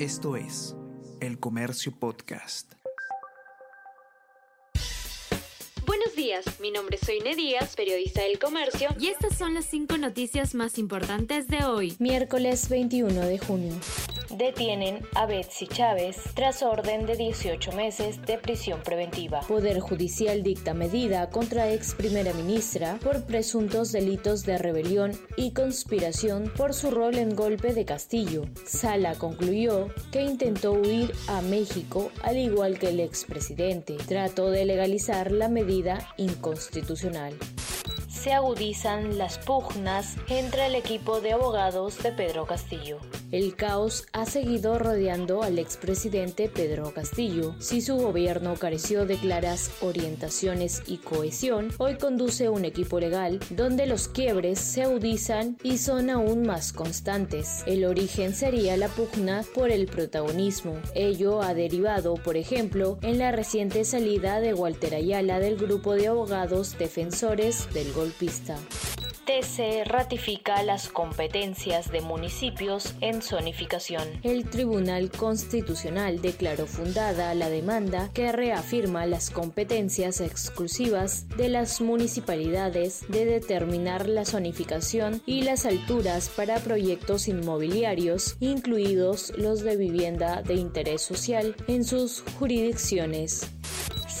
Esto es El Comercio Podcast. Buenos días, mi nombre es Soine Díaz, periodista del Comercio, y estas son las cinco noticias más importantes de hoy, miércoles 21 de junio. Detienen a Betsy Chávez tras orden de 18 meses de prisión preventiva. Poder Judicial dicta medida contra ex primera ministra por presuntos delitos de rebelión y conspiración por su rol en golpe de Castillo. Sala concluyó que intentó huir a México al igual que el expresidente. Trató de legalizar la medida inconstitucional se agudizan las pugnas entre el equipo de abogados de Pedro Castillo. El caos ha seguido rodeando al expresidente Pedro Castillo. Si su gobierno careció de claras orientaciones y cohesión, hoy conduce un equipo legal donde los quiebres se agudizan y son aún más constantes. El origen sería la pugna por el protagonismo. Ello ha derivado, por ejemplo, en la reciente salida de Walter Ayala del grupo de abogados defensores del golpe pista. TC ratifica las competencias de municipios en zonificación. El Tribunal Constitucional declaró fundada la demanda que reafirma las competencias exclusivas de las municipalidades de determinar la zonificación y las alturas para proyectos inmobiliarios, incluidos los de vivienda de interés social, en sus jurisdicciones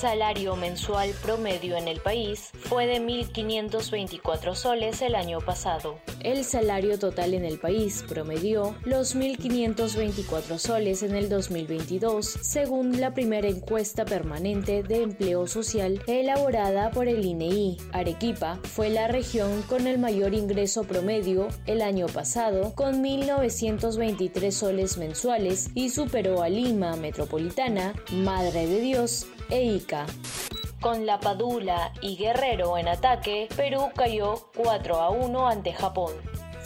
salario mensual promedio en el país fue de 1.524 soles el año pasado. El salario total en el país promedió los 1.524 soles en el 2022, según la primera encuesta permanente de empleo social elaborada por el INEI. E Arequipa fue la región con el mayor ingreso promedio el año pasado, con 1.923 soles mensuales y superó a Lima Metropolitana, Madre de Dios, e con La Padula y Guerrero en ataque, Perú cayó 4 a 1 ante Japón.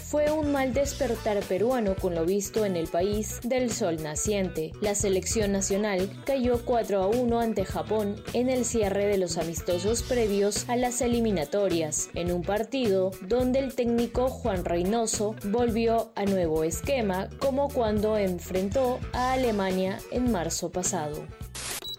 Fue un mal despertar peruano con lo visto en el país del sol naciente. La selección nacional cayó 4 a 1 ante Japón en el cierre de los amistosos previos a las eliminatorias, en un partido donde el técnico Juan Reynoso volvió a nuevo esquema como cuando enfrentó a Alemania en marzo pasado.